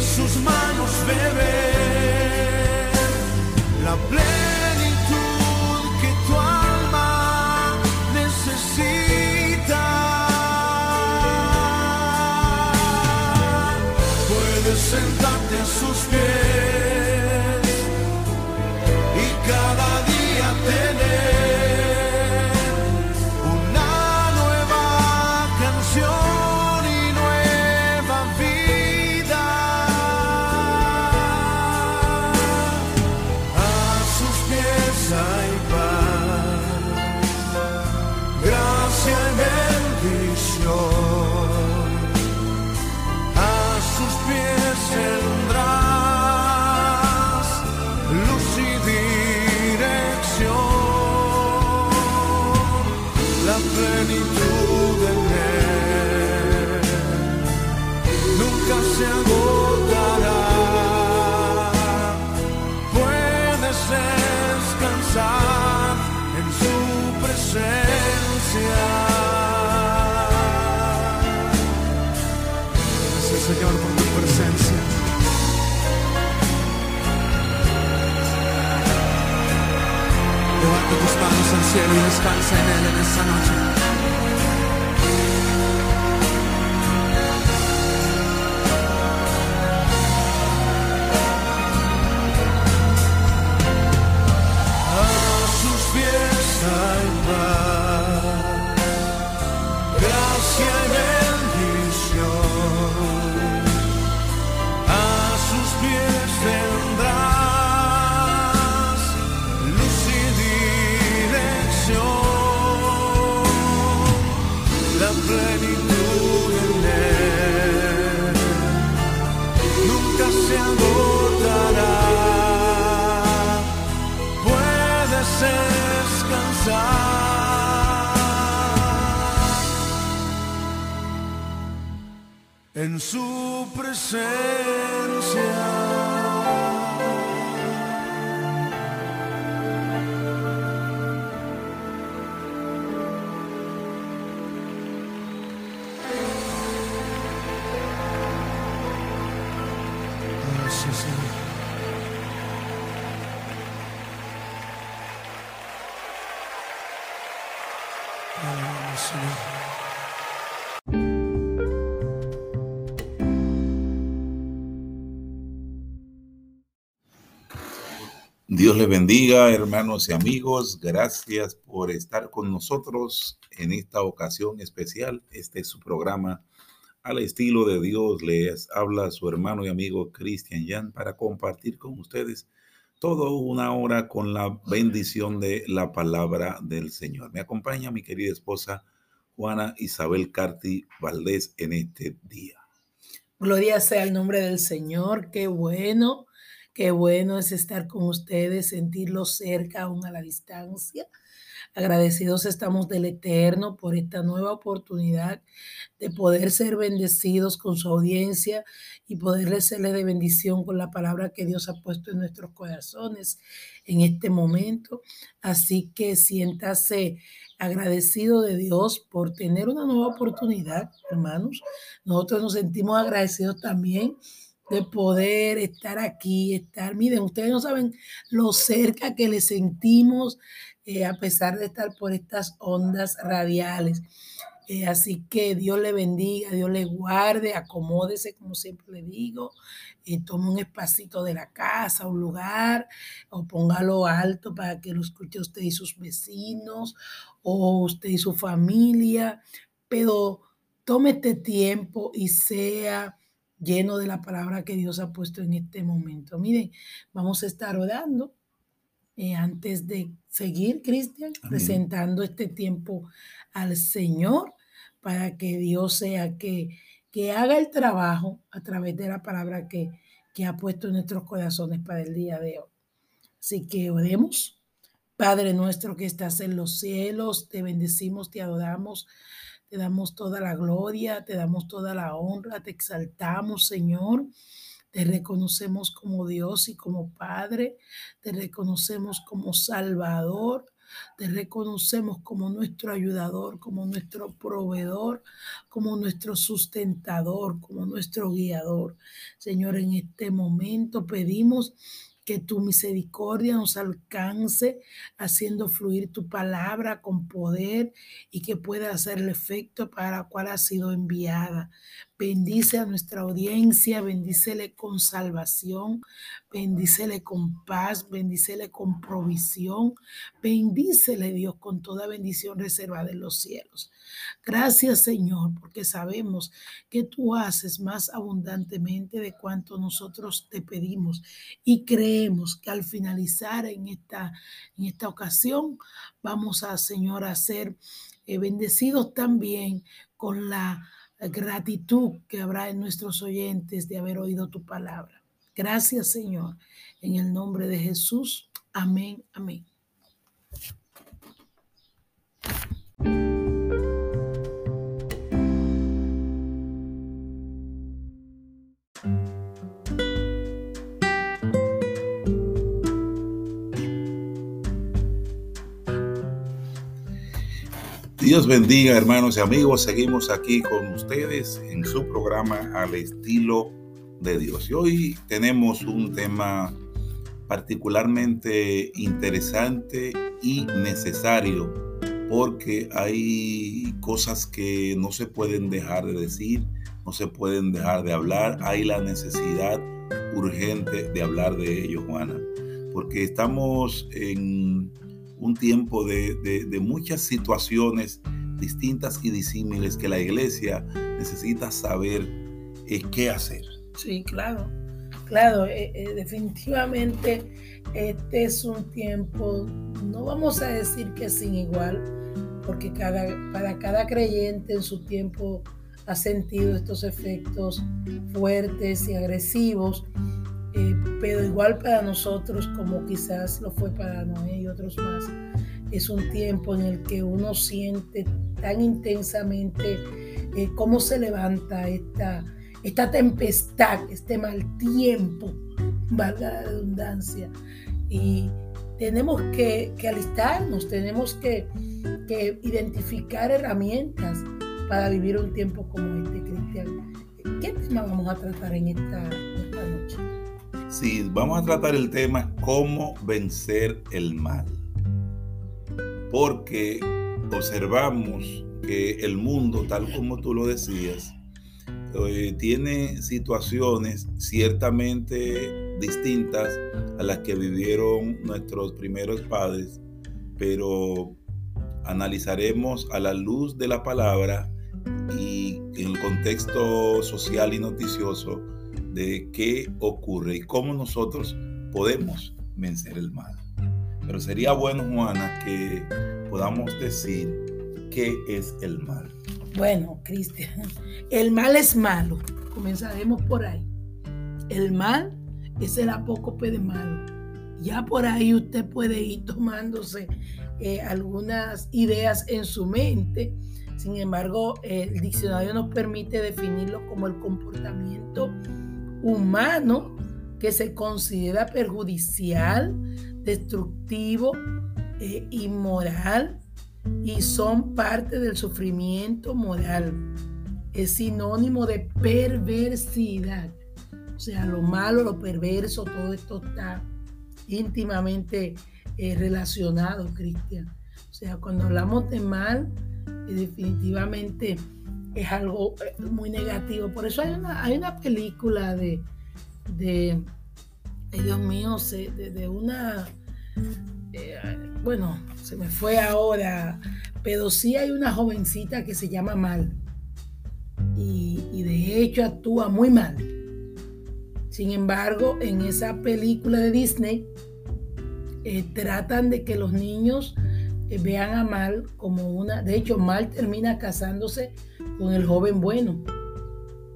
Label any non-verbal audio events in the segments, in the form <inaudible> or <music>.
sus manos beber la plenitud plenitud en él nunca se agotará. Puedes descansar en su presencia. Gracias Señor por tu presencia. Levanta tus manos al cielo y descansa en Él en esta noche. Pies en su presencia. Dios les bendiga, hermanos y amigos. Gracias por estar con nosotros en esta ocasión especial. Este es su programa al estilo de Dios. Les habla su hermano y amigo Cristian Jan para compartir con ustedes toda una hora con la bendición de la palabra del Señor. Me acompaña mi querida esposa Juana Isabel Carti Valdés en este día. Gloria sea el nombre del Señor. Qué bueno, qué bueno es estar con ustedes, sentirlos cerca, aún a la distancia. Agradecidos estamos del Eterno por esta nueva oportunidad de poder ser bendecidos con su audiencia y poderles serle de bendición con la palabra que Dios ha puesto en nuestros corazones en este momento. Así que siéntase agradecido de Dios por tener una nueva oportunidad, hermanos. Nosotros nos sentimos agradecidos también de poder estar aquí, estar, miren, ustedes no saben lo cerca que le sentimos eh, a pesar de estar por estas ondas radiales. Eh, así que Dios le bendiga, Dios le guarde, acomódese, como siempre le digo, eh, tome un espacito de la casa, un lugar, o póngalo alto para que lo escuche usted y sus vecinos, o usted y su familia, pero tome este tiempo y sea lleno de la palabra que Dios ha puesto en este momento. Miren, vamos a estar orando eh, antes de seguir, Cristian, presentando este tiempo al Señor para que Dios sea que, que haga el trabajo a través de la palabra que, que ha puesto en nuestros corazones para el día de hoy. Así que oremos. Padre nuestro que estás en los cielos, te bendecimos, te adoramos, te damos toda la gloria, te damos toda la honra, te exaltamos, Señor. Te reconocemos como Dios y como Padre, te reconocemos como Salvador, te reconocemos como nuestro ayudador, como nuestro proveedor, como nuestro sustentador, como nuestro guiador. Señor, en este momento pedimos que tu misericordia nos alcance haciendo fluir tu palabra con poder y que pueda hacer el efecto para el cual ha sido enviada. Bendice a nuestra audiencia, bendícele con salvación, bendícele con paz, bendícele con provisión, bendícele Dios con toda bendición reservada en los cielos. Gracias Señor, porque sabemos que tú haces más abundantemente de cuanto nosotros te pedimos y creemos que al finalizar en esta, en esta ocasión vamos a Señor a ser eh, bendecidos también con la gratitud que habrá en nuestros oyentes de haber oído tu palabra. Gracias, Señor. En el nombre de Jesús. Amén. Amén. Dios bendiga, hermanos y amigos. Seguimos aquí con ustedes en su programa Al estilo de Dios. Y hoy tenemos un tema particularmente interesante y necesario porque hay cosas que no se pueden dejar de decir, no se pueden dejar de hablar. Hay la necesidad urgente de hablar de ello, Juana, porque estamos en un tiempo de, muchas situaciones distintas y disímiles que la iglesia necesita saber eh, qué hacer. Sí, claro, claro, eh, eh, definitivamente este es un tiempo, no vamos a decir que sin igual, porque cada, para cada creyente en su tiempo ha sentido estos efectos fuertes y agresivos eh, pero igual para nosotros, como quizás lo fue para Noé y otros más, es un tiempo en el que uno siente tan intensamente eh, cómo se levanta esta, esta tempestad, este mal tiempo, valga la redundancia. Y tenemos que, alistarnos, tenemos que, identificar herramientas para vivir un tiempo como este, Cristian. ¿Qué tema vamos a tratar en esta, esta noche? Sí, vamos a tratar el tema cómo vencer el mal. Porque observamos que el mundo, tal como tú lo decías, eh, tiene situaciones ciertamente distintas a las que vivieron nuestros primeros padres, pero analizaremos a la luz de la palabra y en el contexto social y noticioso qué ocurre y cómo nosotros podemos vencer el mal. Pero sería bueno, Juana, que podamos decir qué es el mal. Bueno, Cristian, el mal es malo. Comenzaremos por ahí. El mal es el apócope de malo. Ya por ahí usted puede ir tomándose eh, algunas ideas en su mente. Sin embargo, el diccionario nos permite definirlo como el comportamiento humano que se considera perjudicial, destructivo, e inmoral y son parte del sufrimiento moral. Es sinónimo de perversidad. O sea, lo malo, lo perverso, todo esto está íntimamente eh, relacionado, Cristian. O sea, cuando hablamos de mal, eh, definitivamente es algo eh, muy negativo. Por eso hay una, hay una película de, de Dios mío, de, una, eh, bueno, se me fue ahora, pero sí hay una jovencita que se llama Mal y, de hecho actúa muy mal. Sin embargo, en esa película de Disney, eh, tratan de que los niños vean a Mal como una, de hecho Mal termina casándose con el joven bueno,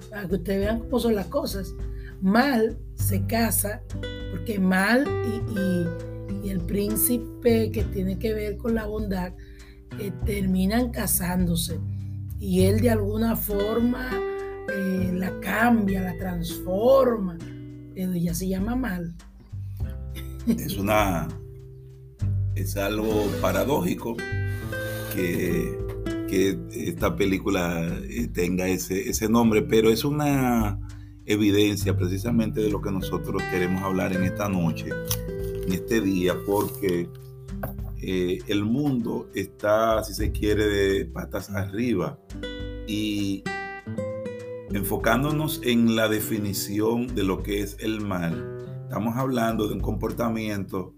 para que ustedes vean cómo son las cosas. Mal se casa porque Mal y, el príncipe que tiene que ver con la bondad eh, terminan casándose y él de alguna forma la cambia, la transforma, pero ella se llama Mal es una es algo paradójico que, esta película eh, tenga ese, ese nombre, pero es una evidencia precisamente de lo que nosotros queremos hablar en esta noche, en este día, porque eh, el mundo está, si se quiere, de patas arriba y enfocándonos en la definición de lo que es el mal, Estamos hablando de un comportamiento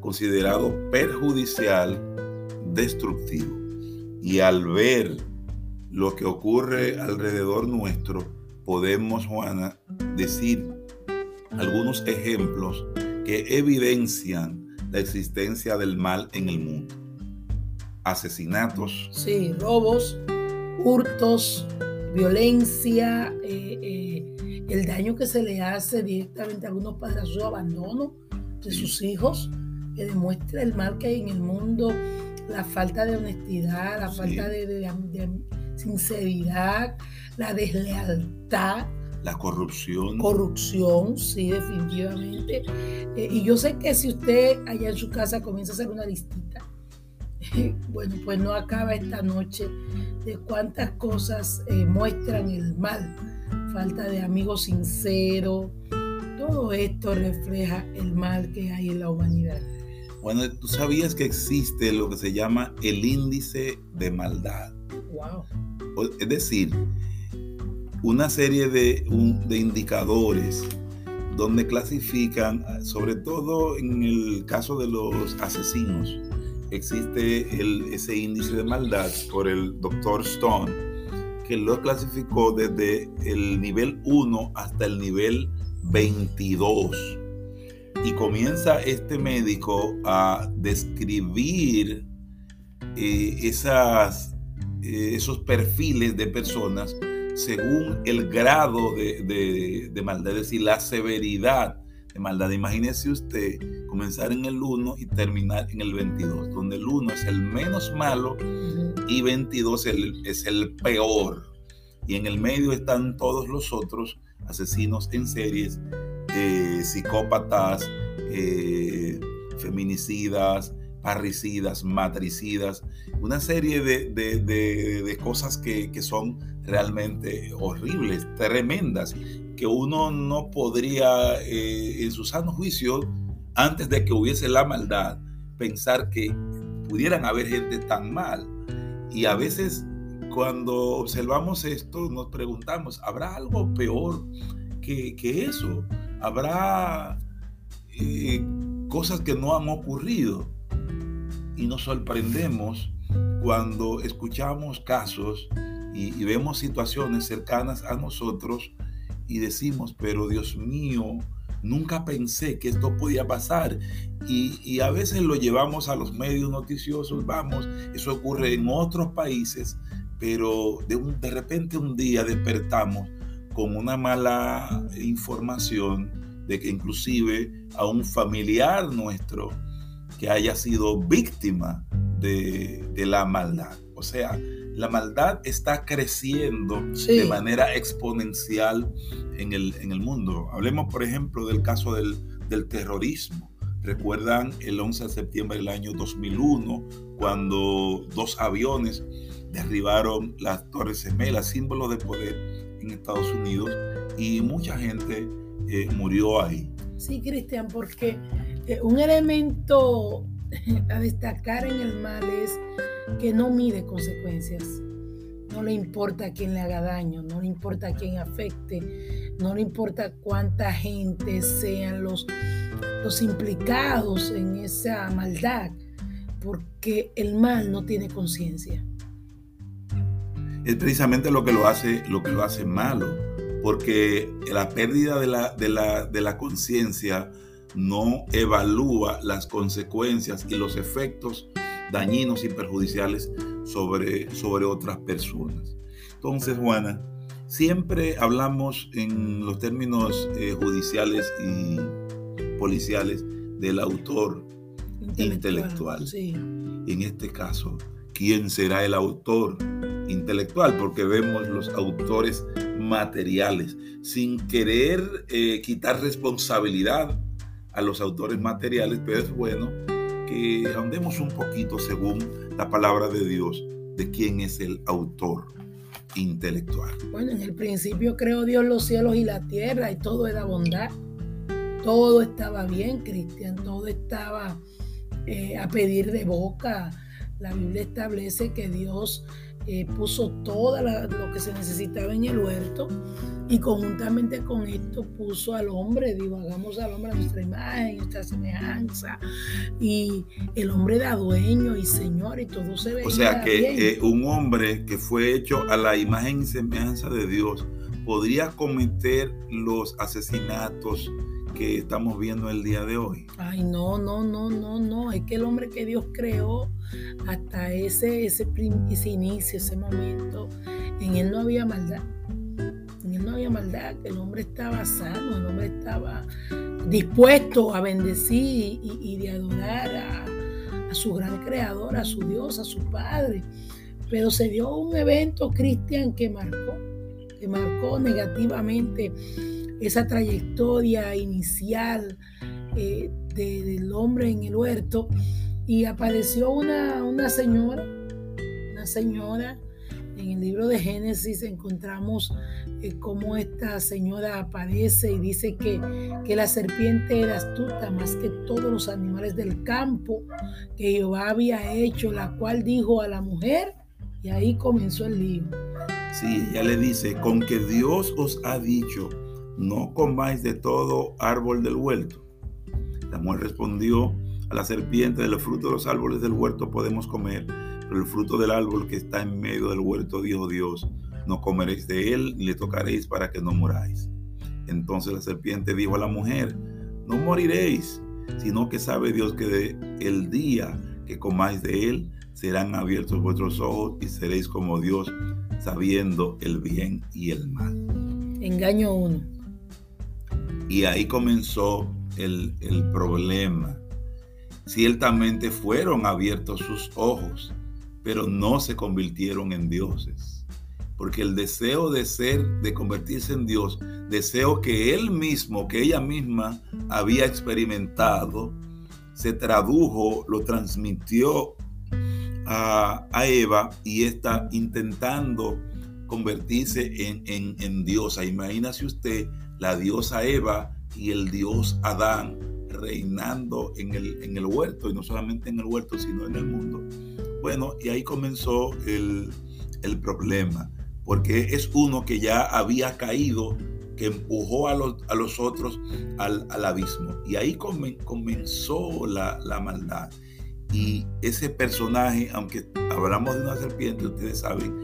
considerado perjudicial, destructivo. Y al ver lo que ocurre alrededor nuestro, podemos, Juana, decir algunos ejemplos que evidencian la existencia del mal en el mundo. Asesinatos. Sí, robos, hurtos, violencia, eh, eh, el daño que se le hace directamente a algunos padres su abandono de sus hijos, que demuestra el mal que hay en el mundo, la falta de honestidad, la falta de, sinceridad, la deslealtad. La corrupción. Corrupción, sí, definitivamente. Eh, y yo sé que si usted allá en su casa comienza a hacer una listita, <laughs> bueno, pues no acaba esta noche de cuántas cosas eh, muestran el mal falta de amigos sinceros. Todo esto refleja el mal que hay en la humanidad. Bueno, tú sabías que existe lo que se llama el índice de maldad. Wow. Es decir, una serie de, de indicadores donde clasifican, sobre todo en el caso de los asesinos, existe el, ese índice de maldad por el doctor Stone que lo clasificó desde el nivel 1 hasta el nivel 22. Y comienza este médico a describir eh, esas, eh, esos perfiles de personas según el grado de, de, maldad, es decir, la severidad de maldad. Imagínese usted comenzar en el 1 y terminar en el 22, donde el 1 es el menos malo y 22 es el peor. Y en el medio están todos los otros asesinos en series, eh, psicópatas, eh, feminicidas, parricidas, matricidas, una serie de, cosas que, son realmente horribles, tremendas, que uno no podría, eh, en su sano juicio, antes de que hubiese la maldad, pensar que pudieran haber gente tan mal y a veces cuando observamos esto nos preguntamos, ¿habrá algo peor que, eso? ¿Habrá eh, cosas que no han ocurrido? Y nos sorprendemos cuando escuchamos casos y, vemos situaciones cercanas a nosotros y decimos, pero Dios mío, nunca pensé que esto podía pasar. Y, a veces lo llevamos a los medios noticiosos, vamos, eso ocurre en otros países, pero de, de repente un día despertamos con una mala información de que inclusive a un familiar nuestro que haya sido víctima de, la maldad. O sea, la maldad está creciendo de manera exponencial en el, en el, mundo. Hablemos, por ejemplo, del caso del, del terrorismo. Recuerdan el 11 de septiembre del año 2001, cuando dos aviones derribaron las Torres Gemelas, símbolo de poder en Estados Unidos, y mucha gente eh, murió ahí. Sí, Cristian, porque eh, un elemento <laughs> a destacar en el mal es que no mide consecuencias. No le importa a quién le haga daño, no le importa a quién afecte, no le importa cuánta gente sean los, los implicados en esa maldad, porque el mal no tiene conciencia. Es precisamente lo que lo hace, lo que lo hace malo, porque la pérdida de la, de la, de la conciencia no evalúa las consecuencias y los efectos dañinos y perjudiciales sobre, sobre otras personas. Entonces, Juana, siempre hablamos en los términos eh, judiciales y policiales del autor intelectual. En este caso, ¿quién será el autor intelectual? Porque vemos los autores materiales, sin querer eh, quitar responsabilidad a los autores materiales, pero es bueno que andemos un poquito según la palabra de Dios de quién es el autor intelectual. Bueno, en el principio creó Dios los cielos y la tierra y todo era bondad. Todo estaba bien, Cristian, todo estaba eh, a pedir de boca. La Biblia establece que Dios eh, puso todo lo que se necesitaba en el huerto y conjuntamente con esto puso al hombre, digo, hagamos al hombre a nuestra imagen, nuestra semejanza y el hombre da dueño y señor y todo se ve. O sea que eh, un hombre que fue hecho a la imagen y semejanza de Dios podría cometer los asesinatos que estamos viendo el día de hoy. Ay, no, no, no, no, no. Es que el hombre que Dios creó hasta ese, ese, ese inicio, ese momento, en él no había maldad. En él no había maldad. El hombre estaba sano, el hombre estaba dispuesto a bendecir y, de adorar a, a su gran creador, a su Dios, a su Padre. Pero se dio un evento cristian que marcó, que marcó negativamente esa trayectoria inicial eh, del hombre en el huerto y apareció una, una señora, una señora, en el libro de Génesis encontramos eh, cómo esta señora aparece y dice que, que, la serpiente era astuta más que todos los animales del campo que Jehová había hecho, la cual dijo a la mujer, y ahí comenzó el lío. Sí, ella le dice, con que Dios os ha dicho, no comáis de todo árbol del huerto. La mujer respondió a la serpiente, de los frutos de los árboles del huerto podemos comer, pero el fruto del árbol que está en medio del huerto, dijo Dios, no comeréis de él ni le tocaréis para que no moráis. Entonces la serpiente dijo a la mujer, no moriréis, sino que sabe Dios que de el día que comáis de él, serán abiertos vuestros ojos y seréis como Dios, sabiendo el bien y el mal. Engaño uno. Y ahí comenzó el, problema. Ciertamente fueron abiertos sus ojos, pero no se convirtieron en dioses. Porque el deseo de ser, de convertirse en Dios, deseo que él mismo, que ella misma había experimentado, se tradujo, lo transmitió a, Eva y está intentando convertirse en, en, en diosa. Imagínase usted la diosa Eva y el dios Adán reinando en el, en el huerto, y no solamente en el huerto, sino en el mundo. Bueno, y ahí comenzó el, problema, porque es uno que ya había caído, que empujó a los, a los otros al, abismo. Y ahí comenzó la, la maldad. Y ese personaje, aunque hablamos de una serpiente, ustedes saben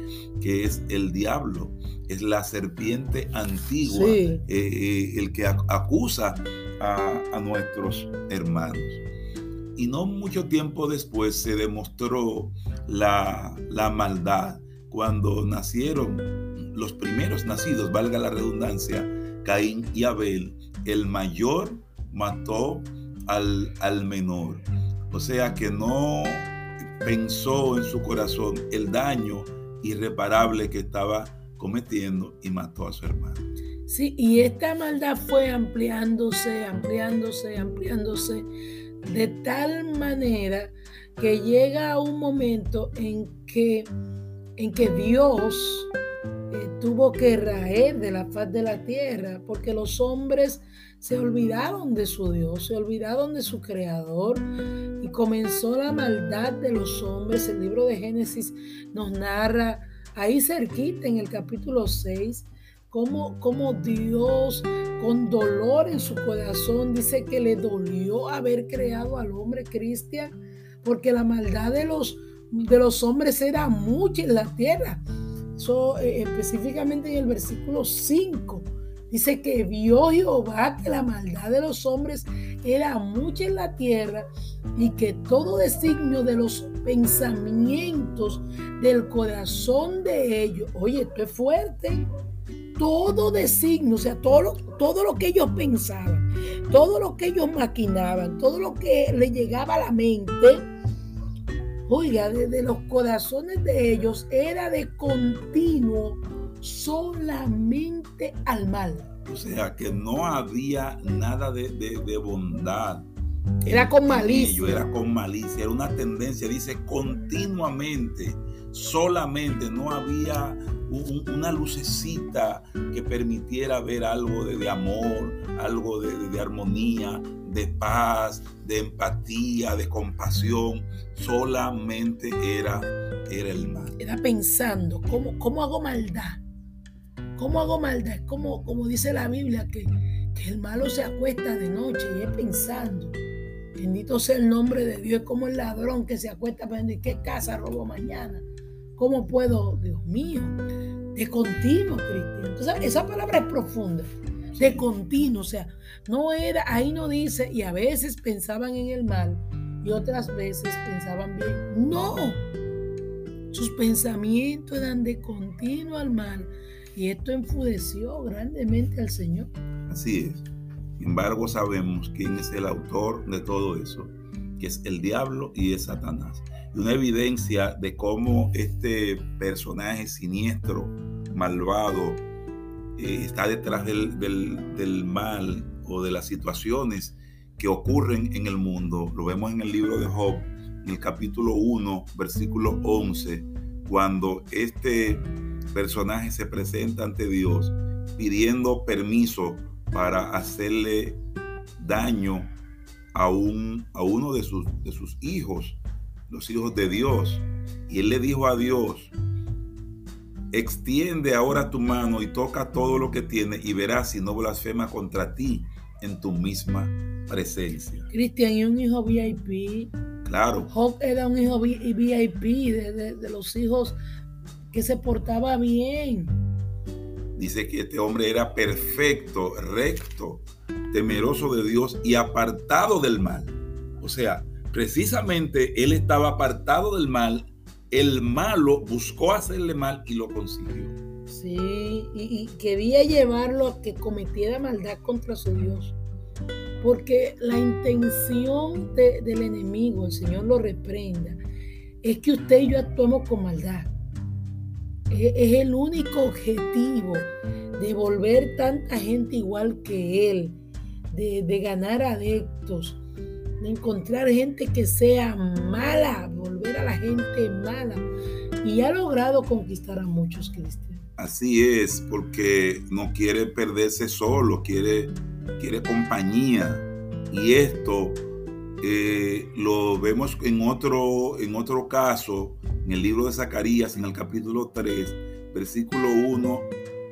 que es el diablo, es la serpiente antigua, eh, eh, el que acusa a, nuestros hermanos. Y no mucho tiempo después se demostró la, la maldad cuando nacieron los primeros nacidos, valga la redundancia, Caín y Abel, el mayor mató al, al menor. O sea que no pensó en su corazón el daño irreparable que estaba cometiendo y mató a su hermano. Sí, y esta maldad fue ampliándose, ampliándose, ampliándose de tal manera que llega a un momento en que, en que Dios eh, tuvo que raer de la faz de la tierra, porque los hombres se olvidaron de su Dios, se olvidaron de su creador y comenzó la maldad de los hombres. El libro de Génesis nos narra ahí cerquita en el capítulo 6 cómo, Dios con dolor en su corazón dice que le dolió haber creado al hombre cristian porque la maldad de los, de los hombres era mucha en la tierra. Eso, eh, específicamente en el versículo 5 Dice que vio Jehová que la maldad de los hombres era mucha en la tierra y que todo designio de los pensamientos del corazón de ellos, oye, esto es fuerte, todo designio, o sea, todo lo, todo lo que ellos pensaban, todo lo que ellos maquinaban, todo lo que le llegaba a la mente, oiga, desde los corazones de ellos era de continuo solamente al mal. O sea, que no había nada de, bondad. Era con malicia. era con malicia, era una tendencia, dice continuamente, solamente, no había una lucecita que permitiera ver algo de, amor, algo de, armonía, de paz, de empatía, de compasión. Solamente era, era el mal. Era pensando, ¿cómo, cómo hago maldad? ¿Cómo hago maldad? Es como, como dice la Biblia, que, el malo se acuesta de noche y es pensando. Bendito sea el nombre de Dios. Es como el ladrón que se acuesta pensando, ¿qué casa robo mañana? ¿Cómo puedo, Dios mío? De continuo, Cristian. Entonces, esa palabra es profunda. De continuo. O sea, no era, ahí no dice, y a veces pensaban en el mal y otras veces pensaban bien. No. Sus pensamientos eran de continuo al mal y esto enfudeció grandemente al Señor. Así es. Sin embargo, sabemos quién es el autor de todo eso, que es el diablo y es Satanás. Y una evidencia de cómo este personaje siniestro, malvado, eh, está detrás del, del mal o de las situaciones que ocurren en el mundo. Lo vemos en el libro de Job, en el capítulo 1, versículo 11, cuando este personaje se presenta ante Dios pidiendo permiso para hacerle daño a, un, a uno de sus, de sus hijos, los hijos de Dios. Y él le dijo a Dios, extiende ahora tu mano y toca todo lo que tiene y verás si no blasfema contra ti en tu misma presencia. Cristian, y un hijo VIP. Claro. Job era un hijo VIP de, de los hijos que se portaba bien. Dice que este hombre era perfecto, recto, temeroso de Dios y apartado del mal. O sea, precisamente él estaba apartado del mal, el malo buscó hacerle mal y lo consiguió. Sí, y, quería llevarlo a que cometiera maldad contra su Dios. Porque la intención del enemigo, el Señor lo reprenda, es que usted y yo actuemos con maldad es el único objetivo de volver tanta gente igual que él, de, ganar adeptos, de encontrar gente que sea mala, volver a la gente mala. Y ha logrado conquistar a muchos cristianos. Así es, porque no quiere perderse solo, quiere, quiere compañía. Y esto eh, lo vemos en otro, en otro caso en el libro de Zacarías, en el capítulo 3, versículo 1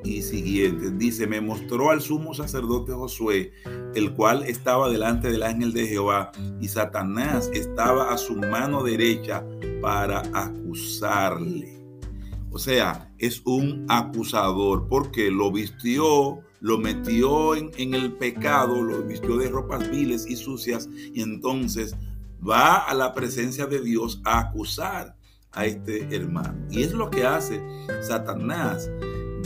y siguiente. Dice, me mostró al sumo sacerdote Josué, el cual estaba delante del ángel de Jehová, y Satanás estaba a su mano derecha para acusarle. O sea, es un acusador porque lo vistió, lo metió en, el pecado, lo vistió de ropas viles y sucias, y entonces va a la presencia de Dios a acusar a este hermano. Y es lo que hace Satanás.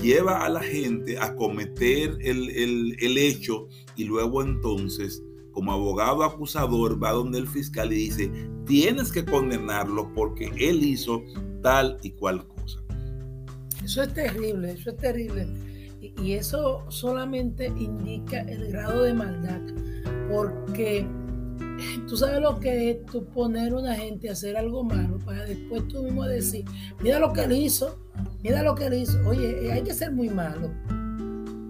Lleva a la gente a cometer el, hecho y luego entonces, como abogado acusador, va donde el fiscal y dice, tienes que condenarlo porque él hizo tal y cual cosa. Eso es terrible, eso es terrible. Y, eso solamente indica el grado de maldad, porque Tú sabes lo que es tú poner a una gente a hacer algo malo para después tú mismo decir, mira lo que él hizo, mira lo que él hizo. Oye, eh, hay que ser muy malo.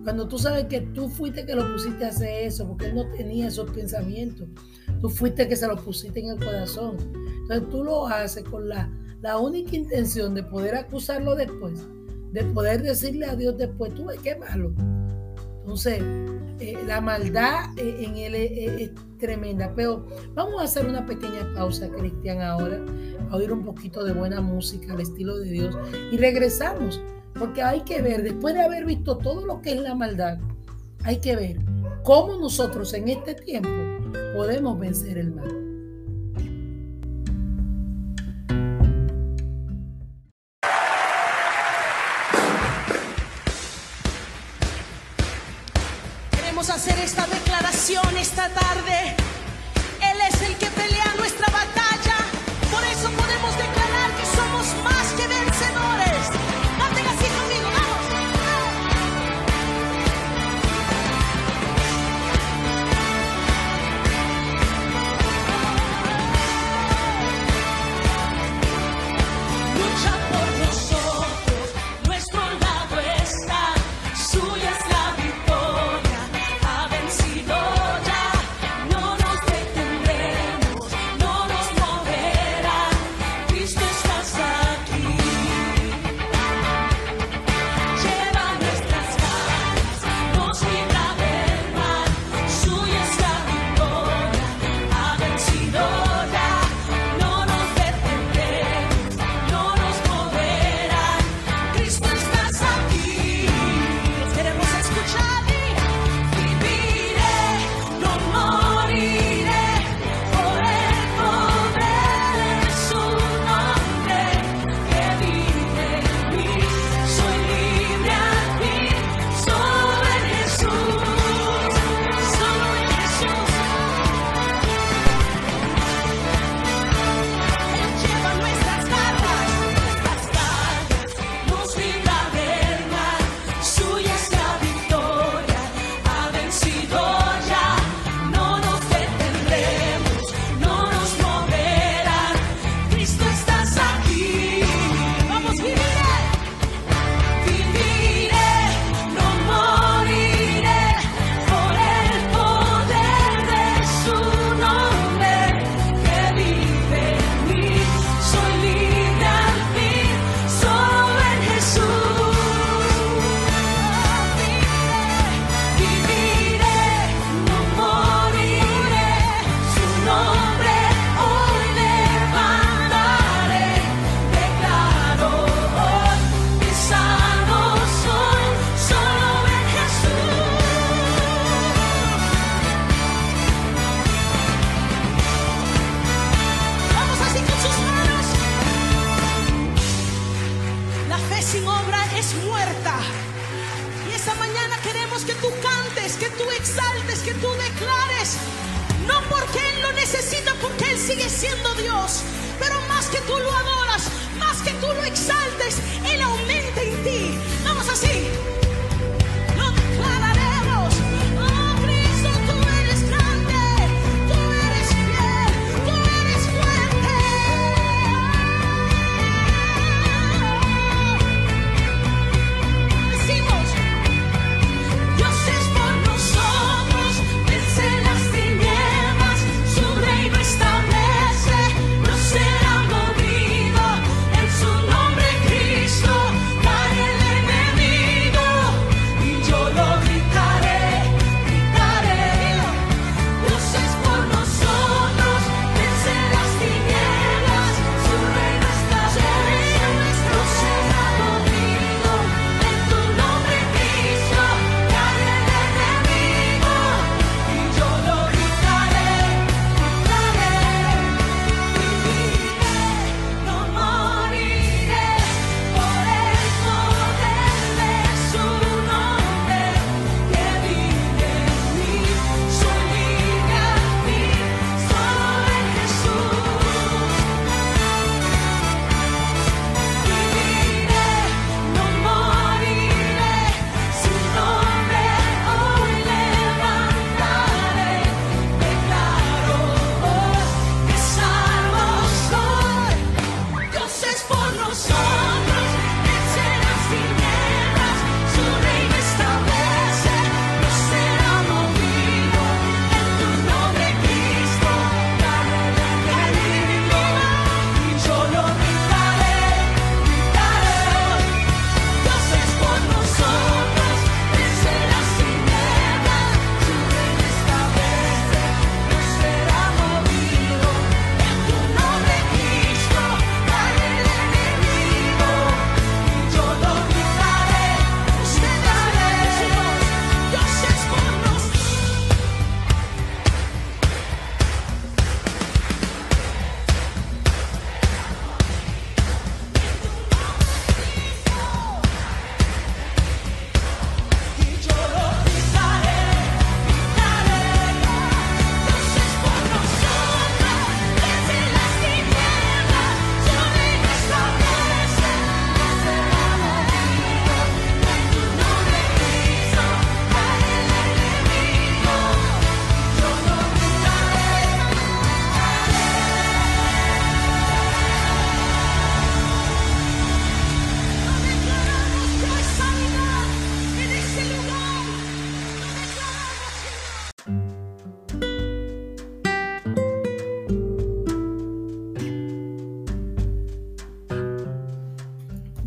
Cuando tú sabes que tú fuiste que lo pusiste a hacer eso, porque él no tenía esos pensamientos. Tú fuiste que se lo pusiste en el corazón. Entonces tú lo haces con la, la única intención de poder acusarlo después, de poder decirle a Dios después, tú ves qué malo. Entonces, eh, la maldad eh, en él es, tremenda. Pero vamos a hacer una pequeña pausa, Cristian, ahora, a oír un poquito de buena música al estilo de Dios y regresamos, porque hay que ver, después de haber visto todo lo que es la maldad, hay que ver cómo nosotros en este tiempo podemos vencer el mal.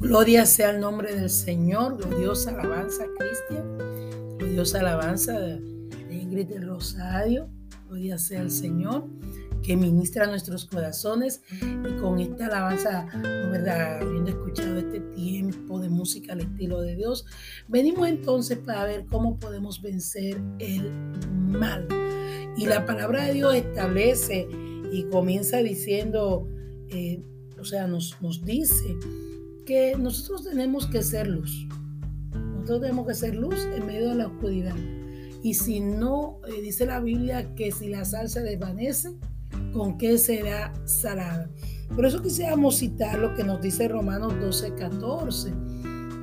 Gloria sea el nombre del Señor, gloriosa alabanza Cristian, gloriosa alabanza de Ingrid del Rosario, gloria sea el Señor que ministra nuestros corazones y con esta alabanza, ¿verdad? habiendo escuchado este tiempo de música al estilo de Dios, venimos entonces para ver cómo podemos vencer el mal. Y la palabra de Dios establece y comienza diciendo, eh, o sea, nos, nos dice que nosotros tenemos que ser luz. Nosotros tenemos que ser luz en medio de la oscuridad. Y si no, eh, dice la Biblia que si la sal se desvanece, con qué será salada. Por eso quisiéramos citar lo que nos dice Romanos 12, 14,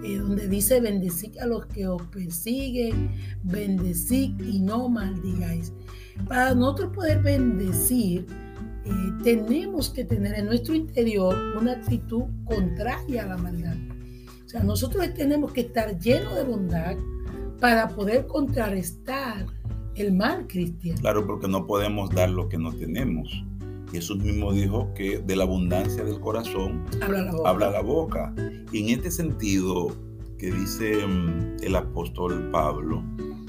eh, donde dice, bendecid a los que os persiguen, bendecid y no maldigáis. Para nosotros poder bendecir, eh, tenemos que tener en nuestro interior una actitud contraria a la maldad. O sea, nosotros tenemos que estar llenos de bondad para poder contrarrestar el mal cristiano. Claro, porque no podemos dar lo que no tenemos. Jesús mismo dijo que de la abundancia del corazón habla la boca. Y en este sentido que dice mm, el apóstol Pablo,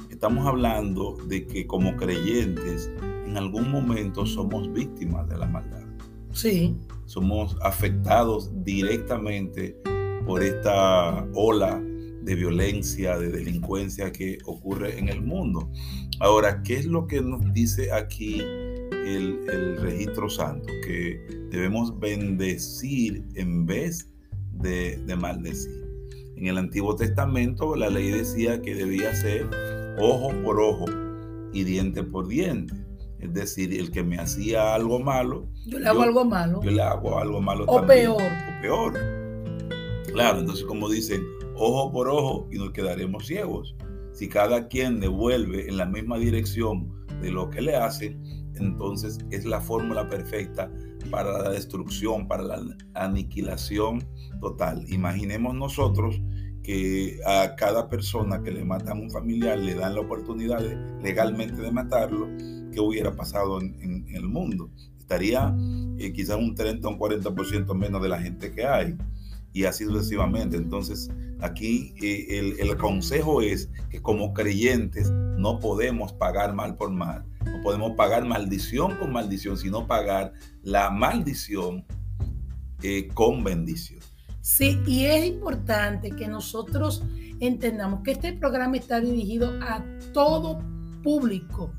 estamos hablando de que como creyentes en algún momento somos víctimas de la maldad. Sí. Somos afectados directamente por esta ola de violencia, de delincuencia que ocurre en el mundo. Ahora, ¿qué es lo que nos dice aquí el, registro santo? Que debemos bendecir en vez de, de maldecir. En el Antiguo Testamento la ley decía que debía ser ojo por ojo y diente por diente. Es decir, el que me hacía algo malo. Yo le hago algo malo. Yo le hago algo malo o Peor. O peor. Claro, entonces como dicen, ojo por ojo y nos quedaremos ciegos. Si cada quien devuelve en la misma dirección de lo que le hacen, entonces es la fórmula perfecta para la destrucción, para la aniquilación total. Imaginemos nosotros que a cada persona que le matan a un familiar le dan la oportunidad legalmente de matarlo, ¿qué hubiera pasado en, el mundo? Estaría eh, quizás un 30 o un 40% menos de la gente que hay y así sucesivamente. Entonces, aquí eh, el, consejo es que como creyentes no podemos pagar mal por mal, no podemos pagar maldición con maldición, sino pagar la maldición eh, con bendición. Sí, y es importante que nosotros entendamos que este programa está dirigido a todo público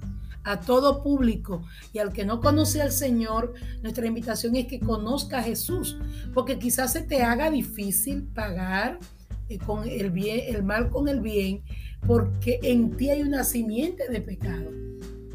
a todo público. Y al que no conoce al Señor, nuestra invitación es que conozca a Jesús, porque quizás se te haga difícil pagar eh, con el bien, el mal con el bien, porque en ti hay una simiente de pecado.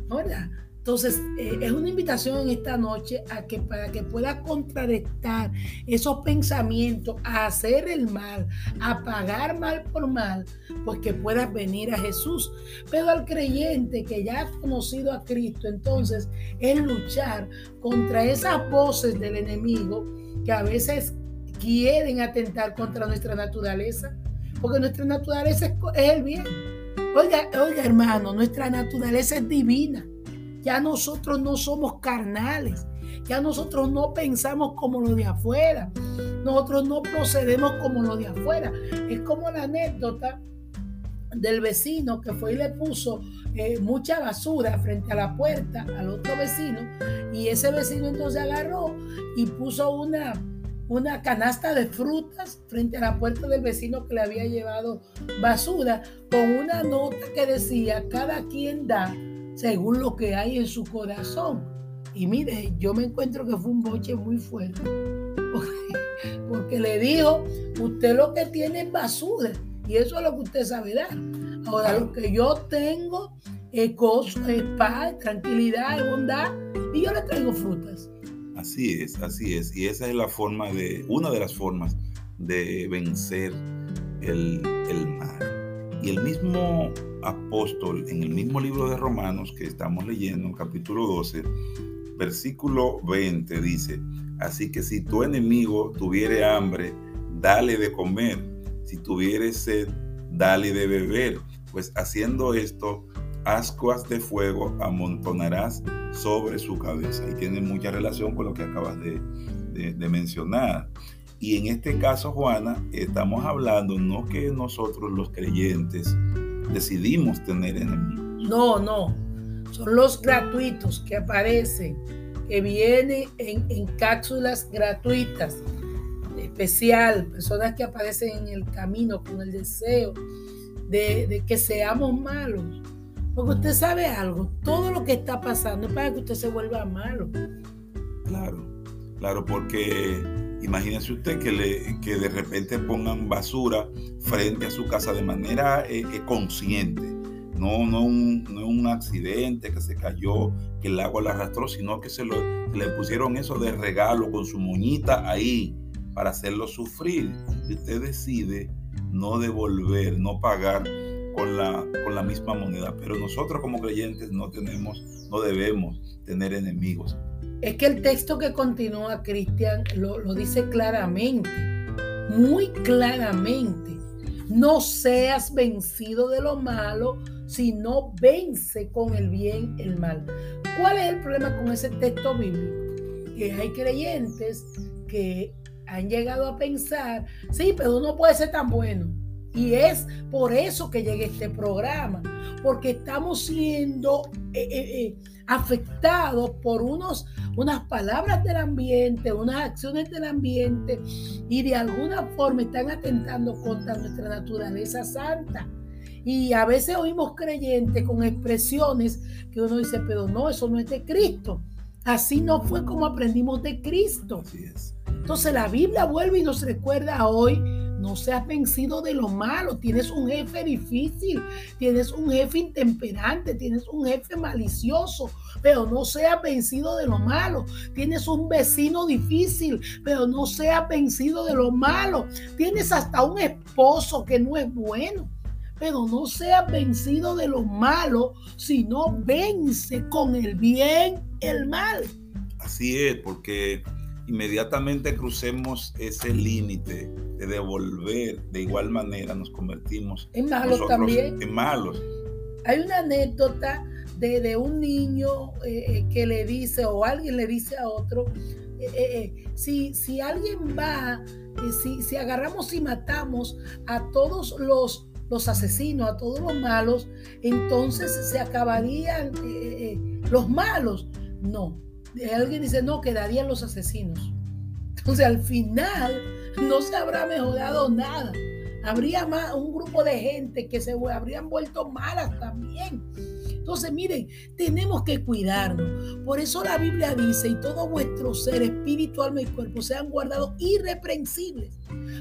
¿Verdad? Entonces, eh, es una invitación en esta noche a que para que puedas contrarrestar esos pensamientos, a hacer el mal, a pagar mal por mal, pues que puedas venir a Jesús. Pero al creyente que ya ha conocido a Cristo, entonces es luchar contra esas voces del enemigo que a veces quieren atentar contra nuestra naturaleza, porque nuestra naturaleza es, el bien. Oiga, oiga hermano, nuestra naturaleza es divina. Ya nosotros no somos carnales. Ya nosotros no pensamos como lo de afuera. Nosotros no procedemos como lo de afuera. Es como la anécdota del vecino que fue y le puso eh, mucha basura frente a la puerta al otro vecino y ese vecino entonces agarró y puso una, una canasta de frutas frente a la puerta del vecino que le había llevado basura con una nota que decía cada quien da según lo que hay en su corazón. Y mire, yo me encuentro que fue un boche muy fuerte. <laughs> Porque, le dijo, usted lo que tiene es basura. Y eso es lo que usted sabe dar. Ahora, lo que yo tengo es gozo, paz, tranquilidad, es bondad. Y yo le traigo frutas. Así es, así es. Y esa es la forma de, una de las formas de vencer el, el mal. Y el mismo apóstol en el mismo libro de Romanos que estamos leyendo, capítulo 12, versículo 20, dice, así que si tu enemigo tuviere hambre, dale de comer, si tuviere sed, dale de beber, pues haciendo esto, ascuas de fuego amontonarás sobre su cabeza. Y tiene mucha relación con lo que acabas de, de mencionar. Y en este caso, Juana, estamos hablando no que nosotros los creyentes decidimos tener enemigos. No, no. Son los gratuitos que aparecen, que vienen en, cápsulas gratuitas, especial, personas que aparecen en el camino con el deseo de, de que seamos malos. Porque usted sabe algo, todo lo que está pasando es para que usted se vuelva malo. Claro, claro, porque Imagínese usted que, le, que de repente pongan basura frente a su casa de manera eh, eh, consciente. No, no, un, no un accidente que se cayó, que el agua la arrastró, sino que se lo, le pusieron eso de regalo con su muñita ahí para hacerlo sufrir. Y usted decide no devolver, no pagar con la, con la misma moneda. Pero nosotros como creyentes no tenemos, no debemos tener enemigos. Es que el texto que continúa, Cristian, lo, dice claramente, muy claramente. No seas vencido de lo malo, sino vence con el bien el mal. ¿Cuál es el problema con ese texto bíblico? Que hay creyentes que han llegado a pensar, sí, pero uno puede ser tan bueno. Y es por eso que llega este programa, porque estamos siendo eh, eh, eh, afectados por unos unas palabras del ambiente, unas acciones del ambiente y de alguna forma están atentando contra nuestra naturaleza santa. Y a veces oímos creyentes con expresiones que uno dice, pero no, eso no es de Cristo. Así no fue como aprendimos de Cristo. Entonces la Biblia vuelve y nos recuerda hoy no seas vencido de lo malo. Tienes un jefe difícil, tienes un jefe intemperante, tienes un jefe malicioso, pero no seas vencido de lo malo. Tienes un vecino difícil, pero no seas vencido de lo malo. Tienes hasta un esposo que no es bueno. Pero no seas vencido de lo malo, sino vence con el bien el mal. Así es, porque inmediatamente crucemos ese límite de devolver de igual manera, nos convertimos en malos también. En malos. Hay una anécdota de, un niño eh, eh, que le dice, o alguien le dice a otro, eh, si, si alguien va, si, si agarramos y matamos a todos los los asesinos, a todos los malos, entonces se acabarían los malos. No, alguien dice, no, quedarían los asesinos. Entonces al final no se habrá mejorado nada. Habría más, un grupo de gente que se habrían vuelto malas también. Entonces, miren, tenemos que cuidarnos. Por eso la Biblia dice, y todo vuestro ser, espíritu, alma y cuerpo, sean guardados irreprensibles.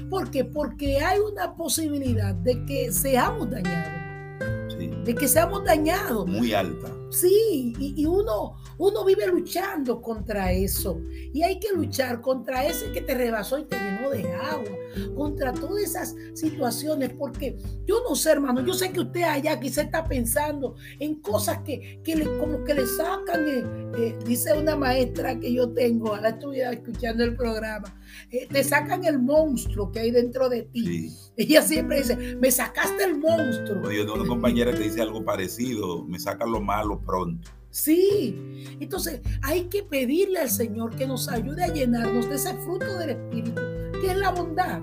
¿Por qué? Porque hay una posibilidad de que seamos dañados. De que seamos dañados. Muy alta. Sí, y, uno, uno vive luchando contra eso. Y hay que luchar contra ese que te rebasó y te llenó de agua. Contra todas esas situaciones. Porque yo no sé, hermano, yo sé que usted allá quizá está pensando en cosas que, le, como que le sacan. Eh, eh, dice una maestra que yo tengo, ahora estuviera escuchando el programa. Eh, te sacan el monstruo que hay dentro de ti. <laughs> Ella siempre dice, me sacaste el monstruo. Yo tengo una compañera que dice algo parecido, me sacan lo malo pronto. Sí, entonces hay que pedirle al Señor que nos ayude a llenarnos de ese fruto del Espíritu, que es la bondad.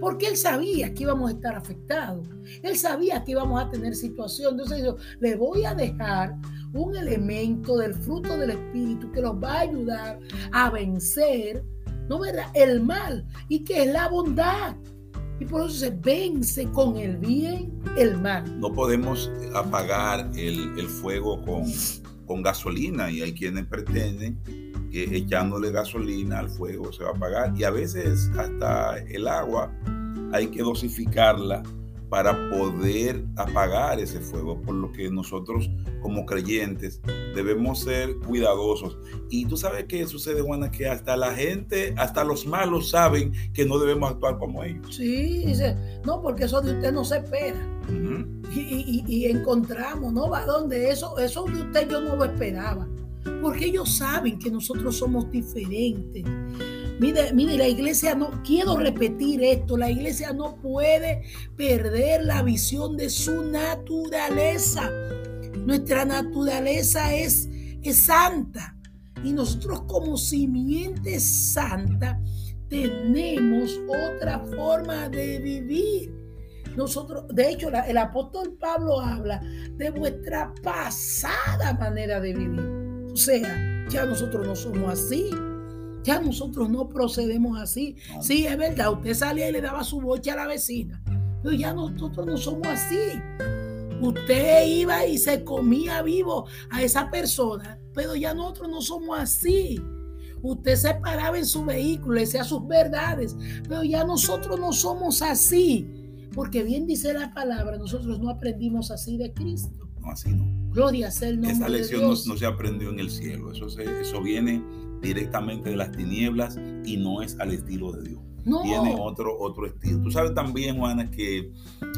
Porque Él sabía que íbamos a estar afectados. Él sabía que íbamos a tener situación. Entonces yo le voy a dejar un elemento del fruto del Espíritu que nos va a ayudar a vencer, ¿no verdad? El mal y que es la bondad. Y por eso se vence con el bien el mal. No podemos apagar el, fuego con, con, gasolina y hay quienes pretenden que echándole gasolina al fuego se va a apagar. Y a veces hasta el agua hay que dosificarla para poder apagar ese fuego, por lo que nosotros como creyentes debemos ser cuidadosos. Y tú sabes qué sucede, Juana, que hasta la gente, hasta los malos saben que no debemos actuar como ellos. Sí, dice, no, porque eso de usted no se espera. y, encontramos, ¿no? Va donde eso, eso de usted yo no lo esperaba. Porque ellos saben que nosotros somos diferentes Mire, la iglesia no, quiero repetir esto, la iglesia no puede perder la visión de su naturaleza. Nuestra naturaleza es, es santa y nosotros como simiente santa tenemos otra forma de vivir. Nosotros, de hecho, el apóstol Pablo habla de vuestra pasada manera de vivir. O sea, ya nosotros no somos así. Ya nosotros no procedemos así. Sí, es verdad, usted salía y le daba su bocha a la vecina. Pero ya nosotros no somos así. Usted iba y se comía vivo a esa persona, pero ya nosotros no somos así. Usted se paraba en su vehículo, decía sus verdades, pero ya nosotros no somos así. Porque bien dice la palabra, nosotros no aprendimos así de Cristo. No, así no. Gloria sea el nombre Esa lección de no, se aprendió en el cielo. Eso, se- eso viene directamente de las tinieblas y no es al estilo de Dios. No, Tiene otro, otro estilo. Tú sabes también, Juana, que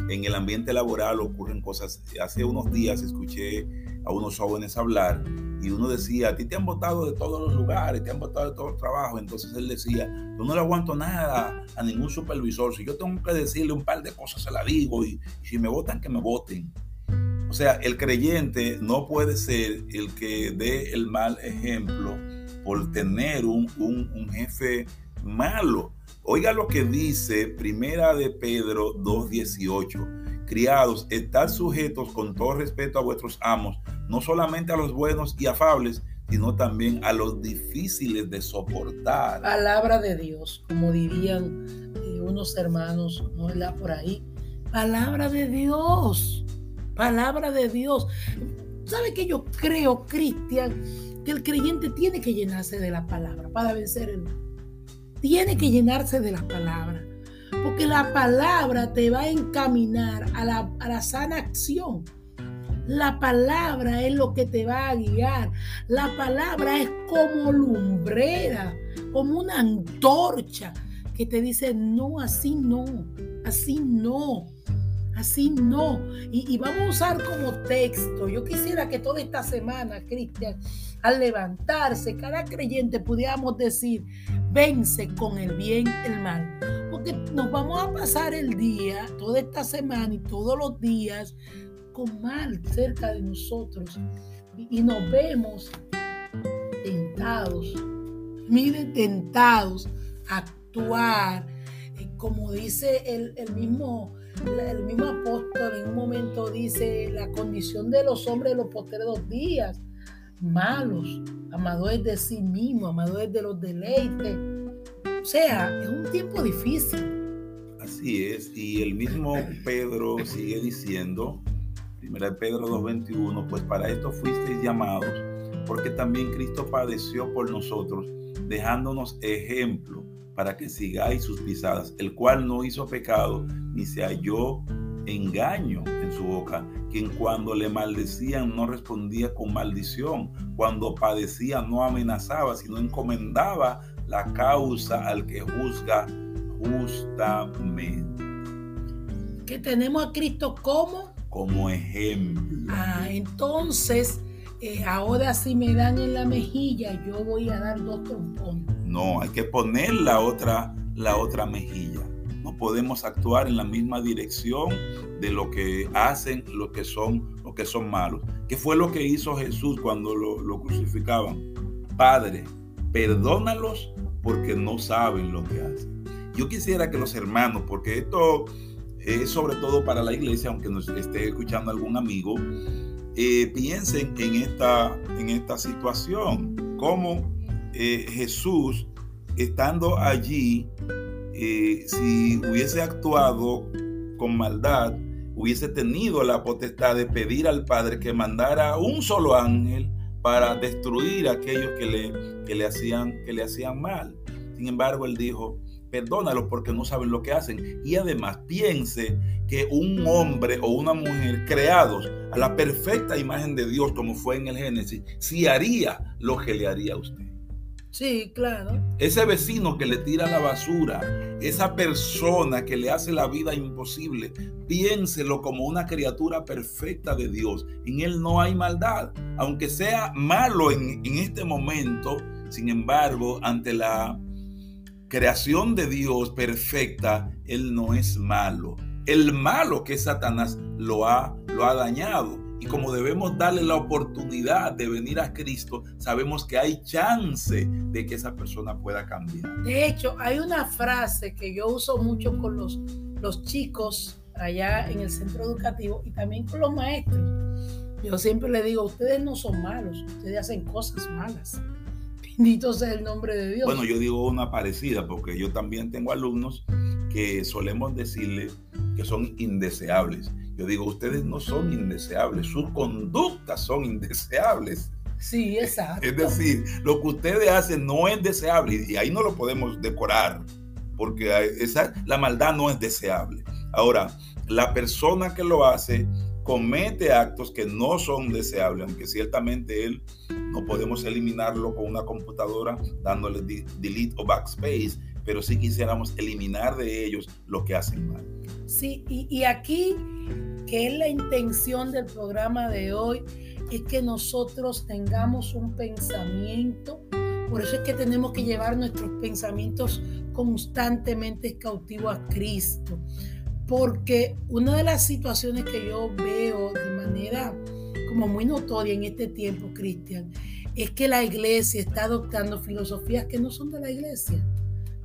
en el ambiente laboral ocurren cosas. Hace unos días escuché a unos jóvenes hablar y uno decía, a ti te han votado de todos los lugares, te han votado de todos los trabajos. Entonces él decía, yo no le aguanto nada a ningún supervisor. Si yo tengo que decirle un par de cosas, se la digo y, y si me votan, que me voten. O sea, el creyente no puede ser el que dé el mal ejemplo por tener un, un- un jefe malo. Oiga lo que dice Primera de Pedro 2.18. Criados, estad sujetos con todo respeto a vuestros amos, no solamente a los buenos y afables, sino también a los difíciles de soportar. palabra de Dios, como dirían eh, unos hermanos, ¿no verdad? Por ahí. Palabra de Dios, palabra de Dios. ¿Sabe que yo creo, Cristian, que el creyente tiene que llenarse de la palabra para vencer el? Tiene que llenarse de la palabra. Porque la palabra te va a encaminar a la, a la sana acción. La palabra es lo que te va a guiar. La palabra es como lumbrera, como una antorcha que te dice, no, así no, así no, así no. Y, vamos a usar como texto. Yo quisiera que toda esta semana, Cristian, al levantarse, cada creyente pudiéramos decir, vence con el bien el mal. Porque nos vamos a pasar el día, toda esta semana y todos los días con mal cerca de nosotros. Y, nos vemos tentados, miren, tentados a actuar, eh, como dice el, mismo, el mismo apóstol en un momento dice la condición de los hombres de los postreros días, malos, amadores de sí mismos, amadores de los deleites. O sea, es un tiempo difícil. Así es, y el mismo <laughs> Pedro sigue diciendo, 1 Pedro 2.21, pues para esto fuisteis llamados, porque también Cristo padeció por nosotros, dejándonos ejemplo para que sigáis sus pisadas, el cual no hizo pecado, ni se halló engaño en su boca, quien cuando le maldecían no respondía con maldición, cuando padecía no amenazaba, sino encomendaba la causa al que juzga justamente Que tenemos a Cristo como como ejemplo. Ah, entonces, eh, ahora si me dan en la mejilla, yo voy a dar dos trompones. No, hay que poner la otra, la otra mejilla. No podemos actuar en la misma dirección de lo que hacen los que son, los que son malos. ¿Qué fue lo que hizo Jesús cuando lo, lo crucificaban? Padre, perdónalos porque no saben lo que hacen. Yo quisiera que los hermanos, porque esto es sobre todo para la iglesia, aunque nos esté escuchando algún amigo, eh, piensen en esta, en esta situación, cómo eh, Jesús, estando allí, eh, si hubiese actuado con maldad, hubiese tenido la potestad de pedir al Padre que mandara un solo ángel para destruir a aquellos que le, que le, hacían, que le hacían mal. Sin embargo, él dijo, perdónalos porque no saben lo que hacen. Y además piense que un hombre o una mujer creados a la perfecta imagen de Dios, como fue en el Génesis, si haría lo que le haría a usted. Sí, claro. Ese vecino que le tira la basura, esa persona que le hace la vida imposible, piénselo como una criatura perfecta de Dios. En él no hay maldad. Aunque sea malo en, en este momento, sin embargo, ante la creación de Dios perfecta, Él no es malo. El malo que es Satanás lo ha, lo ha dañado. Y como debemos darle la oportunidad de venir a Cristo, sabemos que hay chance de que esa persona pueda cambiar. De hecho, hay una frase que yo uso mucho con los, los chicos allá en el centro educativo y también con los maestros. Yo siempre le digo, ustedes no son malos, ustedes hacen cosas malas. Bendito sea el nombre de Dios. Bueno, yo digo una parecida porque yo también tengo alumnos que solemos decirle que son indeseables. Yo digo, ustedes no son indeseables, sus conductas son indeseables. Sí, exacto. Es decir, lo que ustedes hacen no es deseable y ahí no lo podemos decorar porque esa, la maldad no es deseable. Ahora, la persona que lo hace comete actos que no son deseables, aunque ciertamente él no podemos eliminarlo con una computadora dándole delete o backspace, pero sí quisiéramos eliminar de ellos lo que hacen mal. Sí, y, y aquí, que es la intención del programa de hoy, es que nosotros tengamos un pensamiento. Por eso es que tenemos que llevar nuestros pensamientos constantemente cautivos a Cristo porque una de las situaciones que yo veo de manera como muy notoria en este tiempo, Cristian, es que la iglesia está adoptando filosofías que no son de la iglesia,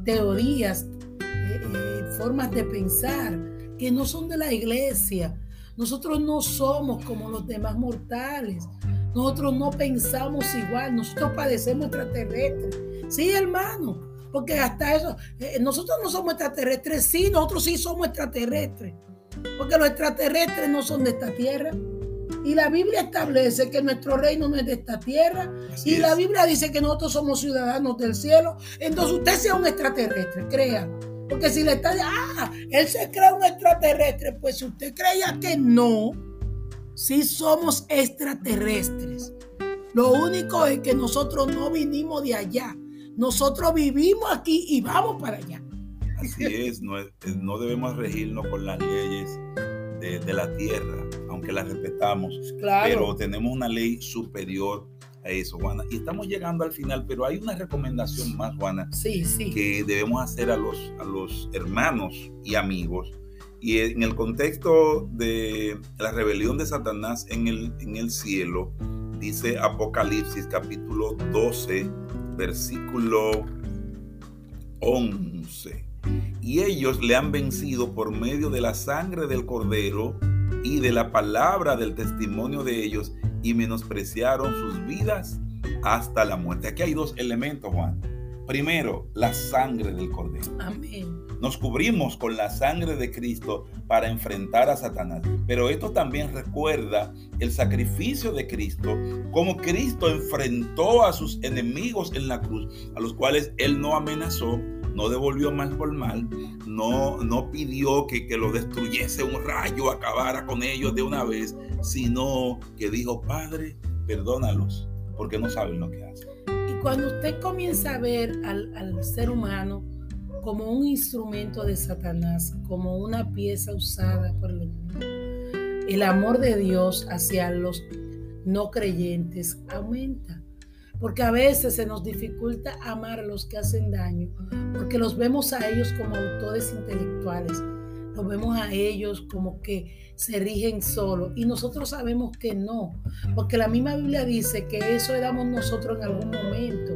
teorías, eh, eh, formas de pensar que no son de la iglesia. Nosotros no somos como los demás mortales. Nosotros no pensamos igual. Nosotros padecemos extraterrestres. Sí, hermano. Porque hasta eso, eh, nosotros no somos extraterrestres, sí, nosotros sí somos extraterrestres. Porque los extraterrestres no son de esta tierra. Y la Biblia establece que nuestro reino no es de esta tierra. y la Biblia dice que nosotros somos ciudadanos del cielo. Entonces usted sea un extraterrestre, crea. Porque si le está ah, él se cree un extraterrestre, pues si usted creía que no, sí somos extraterrestres. Lo único es que nosotros no vinimos de allá. Nosotros vivimos aquí y vamos para allá. Así es, no, no debemos regirnos por las leyes de, la tierra, aunque las respetamos. Claro. Pero tenemos una ley superior a eso, Juana. Y estamos llegando al final, pero hay una recomendación más, Juana, sí, sí. que debemos hacer a los, a los hermanos y amigos. Y en el contexto de la rebelión de Satanás en el, en el cielo, dice Apocalipsis capítulo 12, versículo 11. Y ellos le han vencido por medio de la sangre del cordero y de la palabra del testimonio de ellos y menospreciaron sus vidas hasta la muerte. Aquí hay dos elementos, Juan. Primero, la sangre del cordero. Amén. Nos cubrimos con la sangre de Cristo para enfrentar a Satanás. Pero esto también recuerda el sacrificio de Cristo, como Cristo enfrentó a sus enemigos en la cruz, a los cuales él no amenazó, no devolvió mal por mal, no, no pidió que, que lo destruyese un rayo, acabara con ellos de una vez, sino que dijo, Padre, perdónalos, porque no saben lo que hacen. Cuando usted comienza a ver al, ser humano, como un instrumento de Satanás, como una pieza usada por el enemigo. El amor de Dios hacia los no creyentes aumenta. Porque a veces se nos dificulta amar a los que hacen daño, porque los vemos a ellos como autores intelectuales, los vemos a ellos como que se rigen solo y nosotros sabemos que no, porque la misma Biblia dice que eso éramos nosotros en algún momento.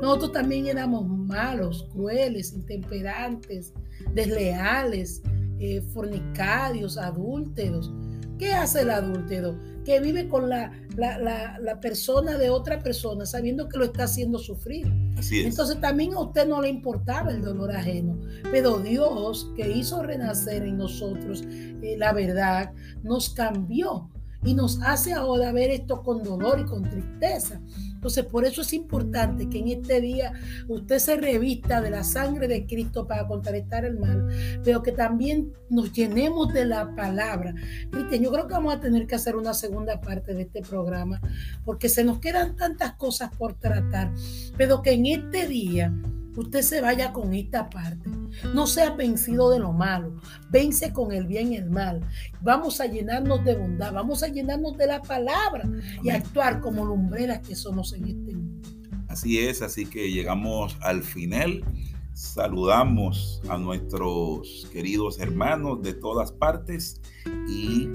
Nosotros también éramos malos, crueles, intemperantes, desleales, eh, fornicarios, adúlteros. ¿Qué hace el adúltero? Que vive con la, la, persona de otra persona sabiendo que lo está haciendo sufrir. Entonces también a usted no le importaba el dolor ajeno. Pero Dios que hizo renacer en nosotros eh, la verdad, nos cambió y nos hace ahora ver esto con dolor y con tristeza. Entonces, por eso es importante que en este día usted se revista de la sangre de Cristo para contrarrestar el mal, pero que también nos llenemos de la palabra. Cristian, yo creo que vamos a tener que hacer una segunda parte de este programa, porque se nos quedan tantas cosas por tratar, pero que en este día usted se vaya con esta parte. No sea vencido de lo malo, vence con el bien y el mal. Vamos a llenarnos de bondad, vamos a llenarnos de la palabra y actuar como lumbreras que somos en este mundo. Así es, así que llegamos al final. Saludamos a nuestros queridos hermanos de todas partes y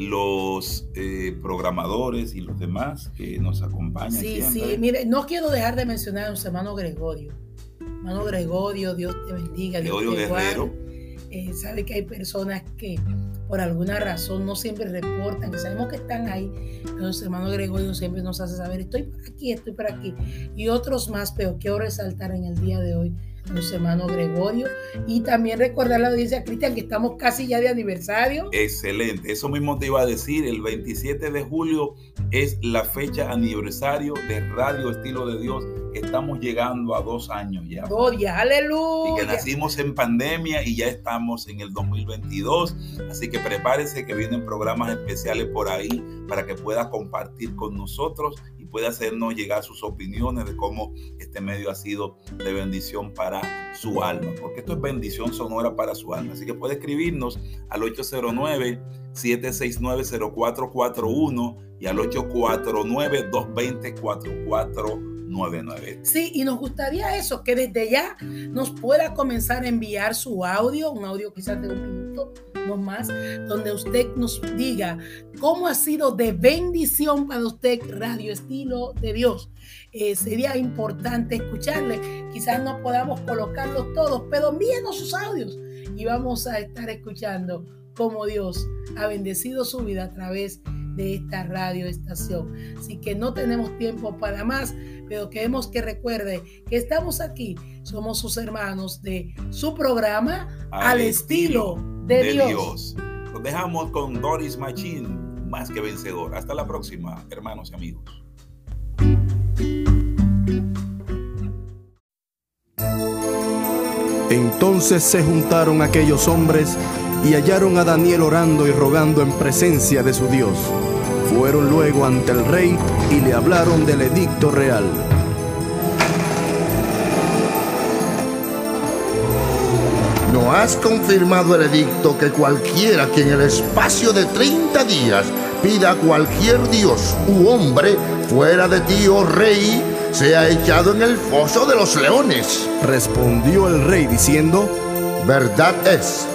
los eh, programadores y los demás que nos acompañan. Sí, siempre. sí, mire, no quiero dejar de mencionar a nuestro hermano Gregorio. Hermano Gregorio, Dios te bendiga, Dios Gregorio te Guerrero. Eh, sabe que hay personas que por alguna razón no siempre reportan, que sabemos que están ahí, pero nuestro hermano Gregorio siempre nos hace saber, estoy por aquí, estoy por aquí, y otros más, pero quiero resaltar en el día de hoy a nuestro hermano Gregorio y también recordar la audiencia Cristian que estamos casi ya de aniversario. Excelente, eso mismo te iba a decir, el 27 de julio es la fecha aniversario de Radio Estilo de Dios. Estamos llegando a dos años ya. Gloria, Y aleluya. que nacimos en pandemia y ya estamos en el 2022. Así que prepárese que vienen programas especiales por ahí para que pueda compartir con nosotros y pueda hacernos llegar sus opiniones de cómo este medio ha sido de bendición para su alma. Porque esto es bendición sonora para su alma. Así que puede escribirnos al 809-769-0441 y al 849-220-4499. Sí, y nos gustaría eso, que desde ya nos pueda comenzar a enviar su audio, un audio quizás de un minuto, no más, donde usted nos diga cómo ha sido de bendición para usted Radio Estilo de Dios. Eh, sería importante escucharle. Quizás no podamos colocarlos todos, pero envíenos sus audios y vamos a estar escuchando cómo Dios ha bendecido su vida a través de esta radio estación. Así que no tenemos tiempo para más, pero queremos que recuerde que estamos aquí, somos sus hermanos de su programa Al, estilo, de, Dios. Los dejamos con Doris Machine, más que vencedor. Hasta la próxima, hermanos y amigos. Entonces se juntaron aquellos hombres y hallaron a Daniel orando y rogando en presencia de su Dios. Fueron luego ante el rey y le hablaron del edicto real. ¿No has confirmado el edicto que cualquiera que en el espacio de 30 días pida a cualquier dios u hombre fuera de ti, oh rey, sea echado en el foso de los leones? Respondió el rey diciendo, Verdad es,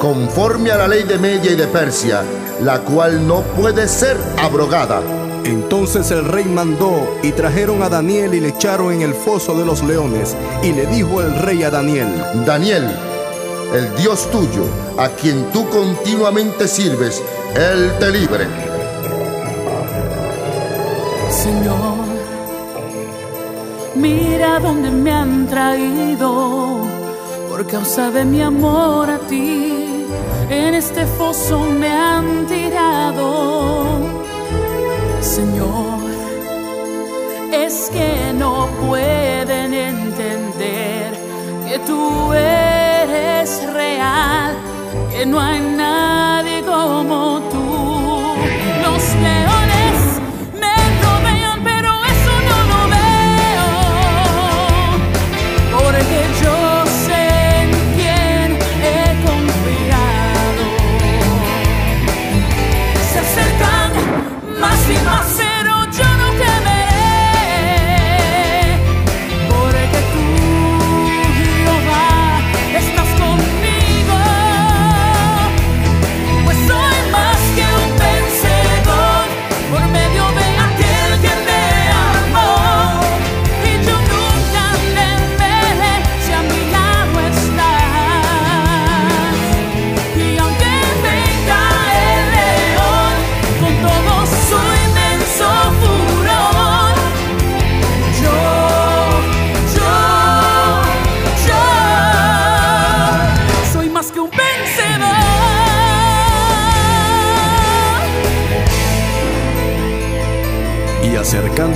conforme a la ley de Media y de Persia, la cual no puede ser abrogada. Entonces el rey mandó y trajeron a Daniel y le echaron en el foso de los leones. Y le dijo el rey a Daniel, Daniel, el Dios tuyo, a quien tú continuamente sirves, Él te libre. Señor, mira dónde me han traído por causa de mi amor a ti. En este foso me han tirado. Señor, es que no pueden entender que tú eres real, que no hay nadie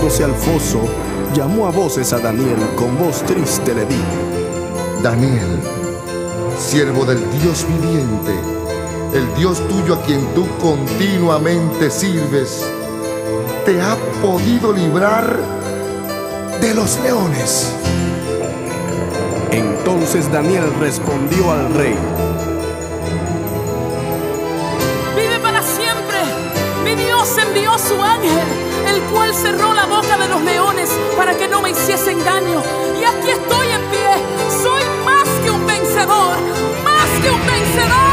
al foso, llamó a voces a Daniel, con voz triste le dijo, Daniel, siervo del Dios viviente, el Dios tuyo a quien tú continuamente sirves, te ha podido librar de los leones. Entonces Daniel respondió al rey, Vive para siempre. Mi Dios envió su ángel, él cerró la boca de los leones para que no me hiciesen daño. Y aquí estoy en pie. Soy más que un vencedor. Más que un vencedor.